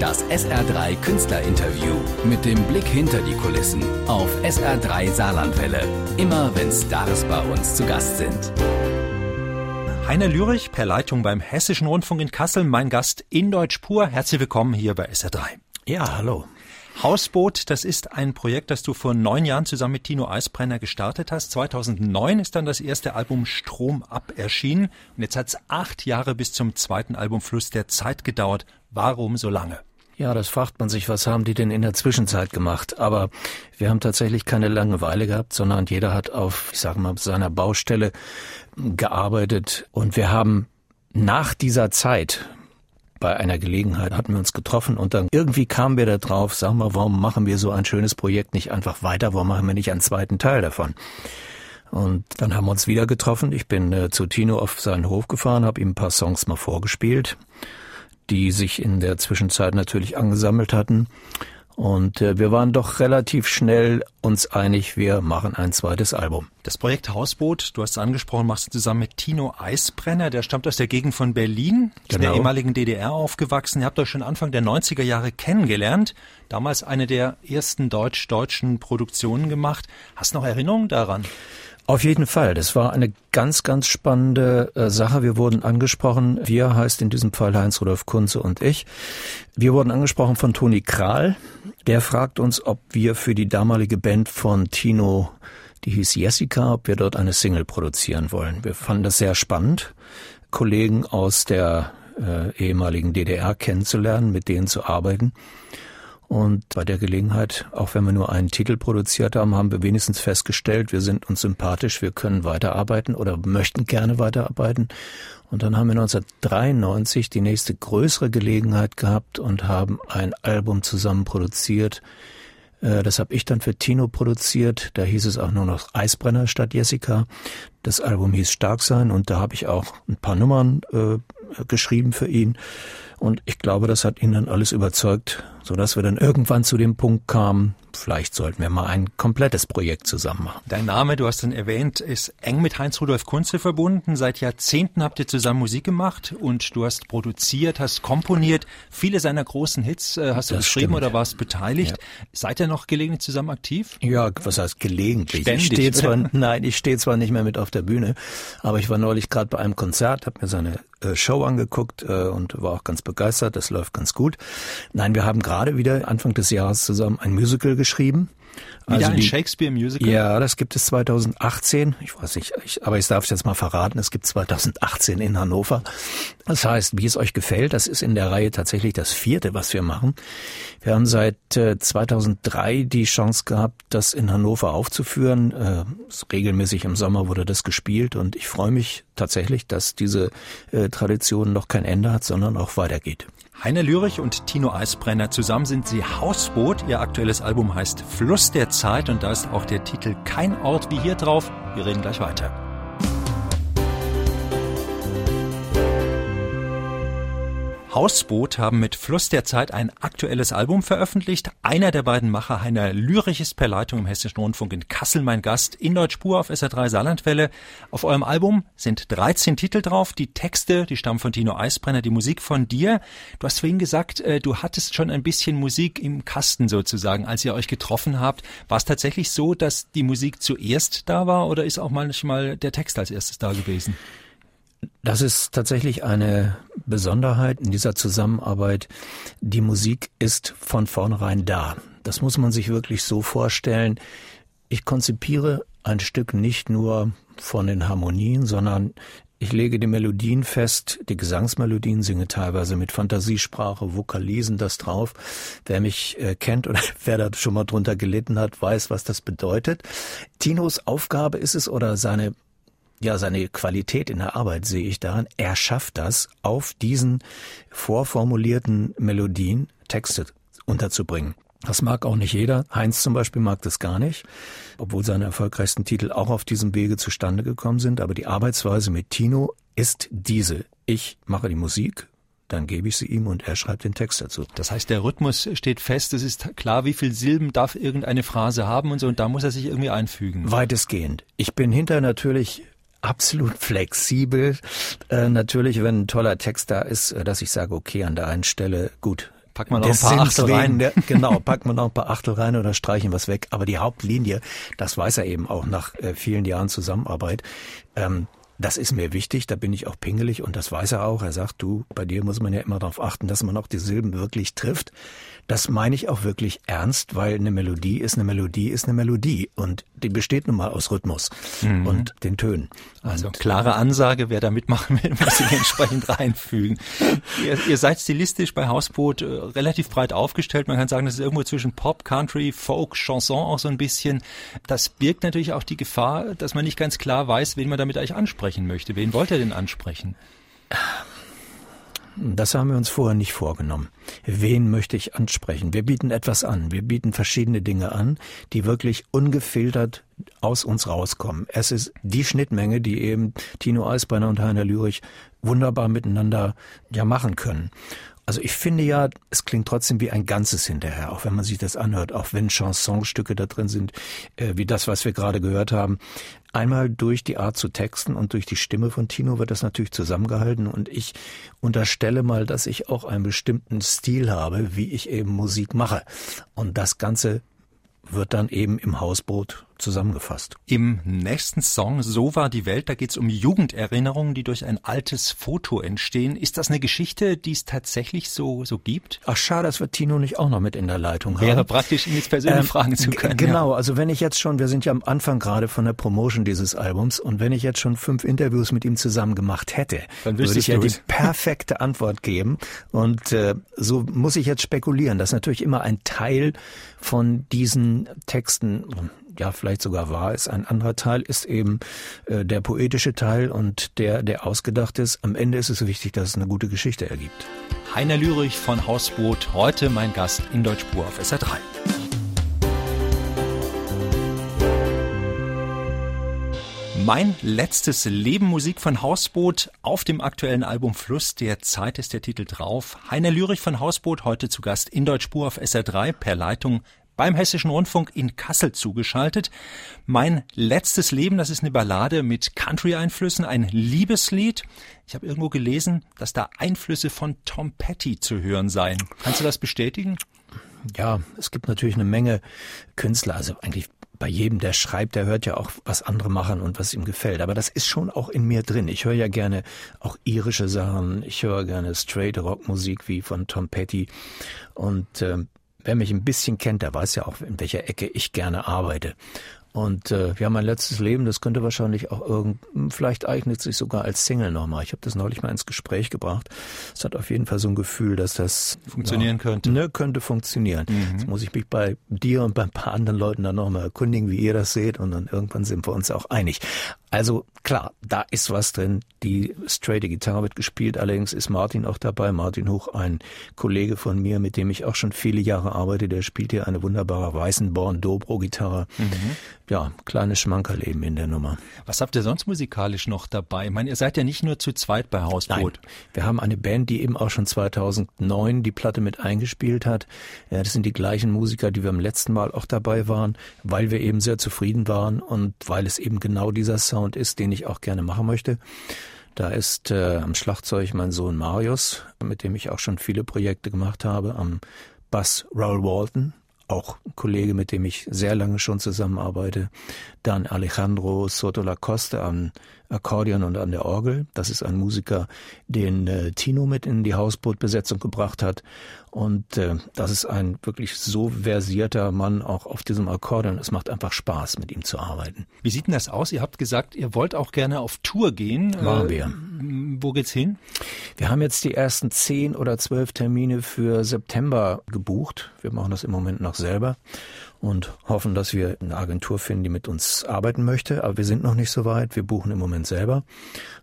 Das SR3 Künstlerinterview mit dem Blick hinter die Kulissen auf SR3 Saarlandwelle. Immer wenn Stars bei uns zu Gast sind. Heiner Lürich per Leitung beim Hessischen Rundfunk in Kassel, mein Gast in Deutsch pur. Herzlich willkommen hier bei SR3. Ja, hallo. Hausboot, das ist ein Projekt, das du vor neun Jahren zusammen mit Tino Eisbrenner gestartet hast. 2009 ist dann das erste Album Strom ab erschienen. Und jetzt hat es acht Jahre bis zum zweiten Album Fluss der Zeit gedauert. Warum so lange? Ja, das fragt man sich, was haben die denn in der Zwischenzeit gemacht? Aber wir haben tatsächlich keine Langeweile gehabt, sondern jeder hat auf, ich sage mal, seiner Baustelle gearbeitet. Und wir haben nach dieser Zeit, bei einer Gelegenheit hatten wir uns getroffen und dann irgendwie kamen wir da drauf, sag mal, warum machen wir so ein schönes Projekt nicht einfach weiter? Warum machen wir nicht einen zweiten Teil davon? Und dann haben wir uns wieder getroffen. Ich bin äh, zu Tino auf seinen Hof gefahren, habe ihm ein paar Songs mal vorgespielt, die sich in der Zwischenzeit natürlich angesammelt hatten. Und äh, wir waren doch relativ schnell uns einig, wir machen ein zweites Album. Das Projekt Hausboot, du hast es angesprochen, machst du zusammen mit Tino Eisbrenner, der stammt aus der Gegend von Berlin, ist genau. in der ehemaligen DDR aufgewachsen. Ihr habt euch schon Anfang der 90er Jahre kennengelernt, damals eine der ersten deutsch-deutschen Produktionen gemacht. Hast du noch Erinnerungen daran? Auf jeden Fall. Das war eine ganz, ganz spannende äh, Sache. Wir wurden angesprochen, wir heißt in diesem Fall Heinz-Rudolf Kunze und ich. Wir wurden angesprochen von Toni Kral. Der fragt uns, ob wir für die damalige Band von Tino, die hieß Jessica, ob wir dort eine Single produzieren wollen. Wir fanden das sehr spannend, Kollegen aus der äh, ehemaligen DDR kennenzulernen, mit denen zu arbeiten. Und bei der Gelegenheit, auch wenn wir nur einen Titel produziert haben, haben wir wenigstens festgestellt, wir sind uns sympathisch, wir können weiterarbeiten oder möchten gerne weiterarbeiten. Und dann haben wir 1993 die nächste größere Gelegenheit gehabt und haben ein Album zusammen produziert. Äh, das habe ich dann für Tino produziert. Da hieß es auch nur noch Eisbrenner statt Jessica. Das Album hieß Stark sein und da habe ich auch ein paar Nummern äh, geschrieben für ihn. Und ich glaube, das hat ihn dann alles überzeugt, so dass wir dann irgendwann zu dem Punkt kamen, vielleicht sollten wir mal ein komplettes Projekt zusammen machen. Dein Name, du hast ihn erwähnt, ist eng mit Heinz-Rudolf Kunze verbunden. Seit Jahrzehnten habt ihr zusammen Musik gemacht und du hast produziert, hast komponiert. Viele seiner großen Hits äh, hast du das geschrieben stimmt. oder warst beteiligt. Ja. Seid ihr noch gelegentlich zusammen aktiv? Ja, was heißt gelegentlich? Ständig, ich stehe zwar, nein, ich stehe zwar nicht mehr mit auf der Bühne, aber ich war neulich gerade bei einem Konzert, habe mir seine Show angeguckt äh, und war auch ganz begeistert. Das läuft ganz gut. Nein, wir haben gerade wieder Anfang des Jahres zusammen ein Musical geschrieben. Wieder also ein Shakespeare-Musical? Ja, das gibt es 2018. Ich weiß nicht, ich, aber ich darf es jetzt mal verraten. Es gibt 2018 in Hannover. Das heißt, wie es euch gefällt, das ist in der Reihe tatsächlich das vierte, was wir machen. Wir haben seit äh, 2003 die Chance gehabt, das in Hannover aufzuführen. Äh, regelmäßig im Sommer wurde das gespielt und ich freue mich tatsächlich, dass diese äh, Tradition noch kein Ende hat, sondern auch weitergeht. Heiner Lürich und Tino Eisbrenner zusammen sind sie Hausboot. Ihr aktuelles Album heißt Fluss der Zeit und da ist auch der Titel Kein Ort wie hier drauf. Wir reden gleich weiter. Hausboot haben mit Fluss der Zeit ein aktuelles Album veröffentlicht. Einer der beiden Macher, Heiner Lürich, ist per Leitung im Hessischen Rundfunk in Kassel mein Gast, in Deutschspur auf SR3 Saarlandwelle. Auf eurem Album sind 13 Titel drauf. Die Texte, die stammen von Tino Eisbrenner, die Musik von dir. Du hast vorhin gesagt, äh, du hattest schon ein bisschen Musik im Kasten sozusagen, als ihr euch getroffen habt. War es tatsächlich so, dass die Musik zuerst da war oder ist auch manchmal der Text als erstes da gewesen? Das ist tatsächlich eine Besonderheit in dieser Zusammenarbeit. Die Musik ist von vornherein da. Das muss man sich wirklich so vorstellen. Ich konzipiere ein Stück nicht nur von den Harmonien, sondern ich lege die Melodien fest, die Gesangsmelodien singe teilweise mit Fantasiesprache, Vokalisen das drauf. Wer mich äh, kennt oder wer da schon mal drunter gelitten hat, weiß, was das bedeutet. Tinos Aufgabe ist es oder seine ja, seine Qualität in der Arbeit sehe ich daran, er schafft das, auf diesen vorformulierten Melodien Texte unterzubringen. Das mag auch nicht jeder. Heinz zum Beispiel mag das gar nicht, obwohl seine erfolgreichsten Titel auch auf diesem Wege zustande gekommen sind. Aber die Arbeitsweise mit Tino ist diese. Ich mache die Musik, dann gebe ich sie ihm und er schreibt den Text dazu. Das heißt, der Rhythmus steht fest, es ist klar, wie viele Silben darf irgendeine Phrase haben und so, und da muss er sich irgendwie einfügen. Weitestgehend. Ich bin hinter natürlich absolut flexibel. Äh, natürlich, wenn ein toller Text da ist, äh, dass ich sage, okay, an der einen Stelle, gut, Packen wir noch ein paar Achtel rein. Der, genau, packen wir noch ein paar Achtel rein oder streichen was weg. Aber die Hauptlinie, das weiß er eben auch nach äh, vielen Jahren Zusammenarbeit, ähm, das ist mir wichtig, da bin ich auch pingelig und das weiß er auch. Er sagt, du, bei dir muss man ja immer darauf achten, dass man auch die Silben wirklich trifft. Das meine ich auch wirklich ernst, weil eine Melodie ist eine Melodie ist eine Melodie und die besteht nun mal aus Rhythmus mhm. und den Tönen. Also und klare Ansage, wer da mitmachen will, muss sich entsprechend reinfügen. Ihr, ihr, seid stilistisch bei Hausboot äh, relativ breit aufgestellt. Man kann sagen, das ist irgendwo zwischen Pop, Country, Folk, Chanson auch so ein bisschen. Das birgt natürlich auch die Gefahr, dass man nicht ganz klar weiß, wen man damit eigentlich ansprechen möchte. Wen wollt ihr denn ansprechen? Das haben wir uns vorher nicht vorgenommen. Wen möchte ich ansprechen? Wir bieten etwas an. Wir bieten verschiedene Dinge an, die wirklich ungefiltert aus uns rauskommen. Es ist die Schnittmenge, die eben Tino Eisbeiner und Heiner Lürich wunderbar miteinander ja machen können. Also ich finde ja, es klingt trotzdem wie ein Ganzes hinterher, auch wenn man sich das anhört, auch wenn Chansonstücke da drin sind, äh, wie das, was wir gerade gehört haben. Einmal durch die Art zu texten und durch die Stimme von Tino wird das natürlich zusammengehalten und ich unterstelle mal, dass ich auch einen bestimmten Stil habe, wie ich eben Musik mache. Und das Ganze wird dann eben im Hausboot zusammengefasst. Im nächsten Song So war die Welt, da geht es um Jugenderinnerungen, die durch ein altes Foto entstehen. Ist das eine Geschichte, die es tatsächlich so, so gibt? Ach schade, dass wir Tino nicht auch noch mit in der Leitung haben. Wäre praktisch, ihn jetzt persönlich ähm, fragen zu können. Genau, ja. also wenn ich jetzt schon, wir sind ja am Anfang gerade von der Promotion dieses Albums und wenn ich jetzt schon fünf Interviews mit ihm zusammen gemacht hätte, dann würde ich ja die perfekte Antwort geben. Und äh, so muss ich jetzt spekulieren, dass natürlich immer ein Teil von diesen Texten ja vielleicht sogar wahr ist. Ein anderer Teil ist eben äh, der poetische Teil und der, der ausgedacht ist. Am Ende ist es wichtig, dass es eine gute Geschichte ergibt. Heiner Lürich von Hausboot, heute mein Gast in Deutschspur auf SR3. Mein letztes Leben Musik von Hausboot auf dem aktuellen Album Fluss der Zeit ist der Titel drauf. Heiner Lürich von Hausboot heute zu Gast in Deutschspur auf SR3 per Leitung beim Hessischen Rundfunk in Kassel zugeschaltet. Mein letztes Leben, das ist eine Ballade mit Country-Einflüssen, ein Liebeslied. Ich habe irgendwo gelesen, dass da Einflüsse von Tom Petty zu hören seien. Kannst du das bestätigen? Ja, es gibt natürlich eine Menge Künstler, also eigentlich bei jedem, der schreibt, der hört ja auch, was andere machen und was ihm gefällt. Aber das ist schon auch in mir drin. Ich höre ja gerne auch irische Sachen. Ich höre gerne straight Rockmusik wie von Tom Petty. Und äh, Wer mich ein bisschen kennt, der weiß ja auch, in welcher Ecke ich gerne arbeite. Und äh, ja, mein letztes Leben, das könnte wahrscheinlich auch irgend, vielleicht eignet sich sogar als Single nochmal. Ich habe das neulich mal ins Gespräch gebracht. Es hat auf jeden Fall so ein Gefühl, dass das funktionieren ja, könnte. Ne, könnte funktionieren. Mhm. Jetzt muss ich mich bei dir und bei ein paar anderen Leuten dann nochmal erkundigen, wie ihr das seht, und dann irgendwann sind wir uns auch einig. Also klar, da ist was drin. Die straighte Gitarre wird gespielt. Allerdings ist Martin auch dabei. Martin Hoch, ein Kollege von mir, mit dem ich auch schon viele Jahre arbeite. Der spielt hier eine wunderbare Weißenborn Dobro Gitarre. Mhm. Ja, kleines Schmankerleben in der Nummer. Was habt ihr sonst musikalisch noch dabei? Ich meine, ihr seid ja nicht nur zu zweit bei Hausboot. Nein, wir haben eine Band, die eben auch schon 2009 die Platte mit eingespielt hat. Ja, das sind die gleichen Musiker, die wir im letzten Mal auch dabei waren, weil wir eben sehr zufrieden waren und weil es eben genau dieser Sound Sound ist, den ich auch gerne machen möchte. Da ist äh, am Schlagzeug mein Sohn Marius, mit dem ich auch schon viele Projekte gemacht habe. Am Bass Raul Walton, auch ein Kollege, mit dem ich sehr lange schon zusammenarbeite. Dann Alejandro Soto Lacoste am Akkordeon und an der Orgel. Das ist ein Musiker, den äh, Tino mit in die Hausbootbesetzung gebracht hat. Und äh, das ist ein wirklich so versierter Mann auch auf diesem Akkordeon. Es macht einfach Spaß, mit ihm zu arbeiten. Wie sieht denn das aus? Ihr habt gesagt, ihr wollt auch gerne auf Tour gehen. Machen wir. Äh, wo geht's hin? Wir haben jetzt die ersten zehn oder zwölf Termine für September gebucht. Wir machen das im Moment noch selber und hoffen, dass wir eine Agentur finden, die mit uns arbeiten möchte. Aber wir sind noch nicht so weit. Wir buchen im Moment selber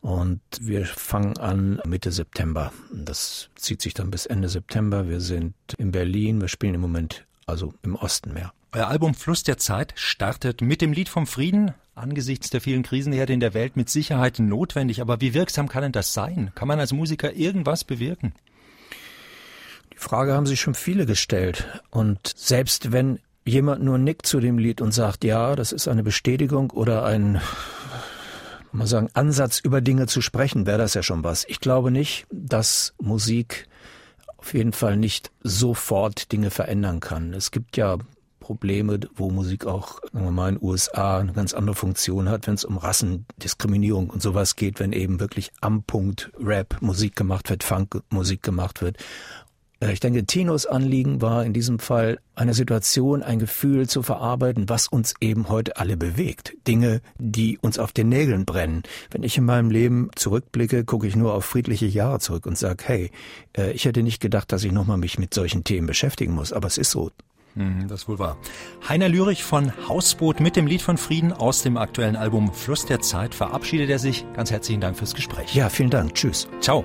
und wir fangen an Mitte September. Das zieht sich dann bis Ende September. Wir sind in Berlin. Wir spielen im Moment also im Osten mehr. Euer Album Fluss der Zeit startet mit dem Lied vom Frieden. Angesichts der vielen Krisenherde in der Welt mit Sicherheit notwendig. Aber wie wirksam kann denn das sein? Kann man als Musiker irgendwas bewirken? Die Frage haben sich schon viele gestellt. Und selbst wenn jemand nur nickt zu dem Lied und sagt, ja, das ist eine Bestätigung oder ein mal sagen, Ansatz über Dinge zu sprechen, wäre das ja schon was. Ich glaube nicht, dass Musik auf jeden Fall nicht sofort Dinge verändern kann. Es gibt ja Probleme, wo Musik auch, sagen wir mal, in den USA eine ganz andere Funktion hat, wenn es um Rassendiskriminierung und sowas geht, wenn eben wirklich am Punkt Rap Musik gemacht wird, Funk Musik gemacht wird. Äh, ich denke, Tinos Anliegen war in diesem Fall eine Situation, ein Gefühl zu verarbeiten, was uns eben heute alle bewegt. Dinge, die uns auf den Nägeln brennen. Wenn ich in meinem Leben zurückblicke, gucke ich nur auf friedliche Jahre zurück und sage, hey, äh, ich hätte nicht gedacht, dass ich nochmal mich mit solchen Themen beschäftigen muss, aber es ist so. Hm, das wohl wahr. Heiner Lürich von Hausboot mit dem Lied von Frieden aus dem aktuellen Album Fluss der Zeit verabschiedet er sich. Ganz herzlichen Dank fürs Gespräch. Ja, vielen Dank. Tschüss. Ciao.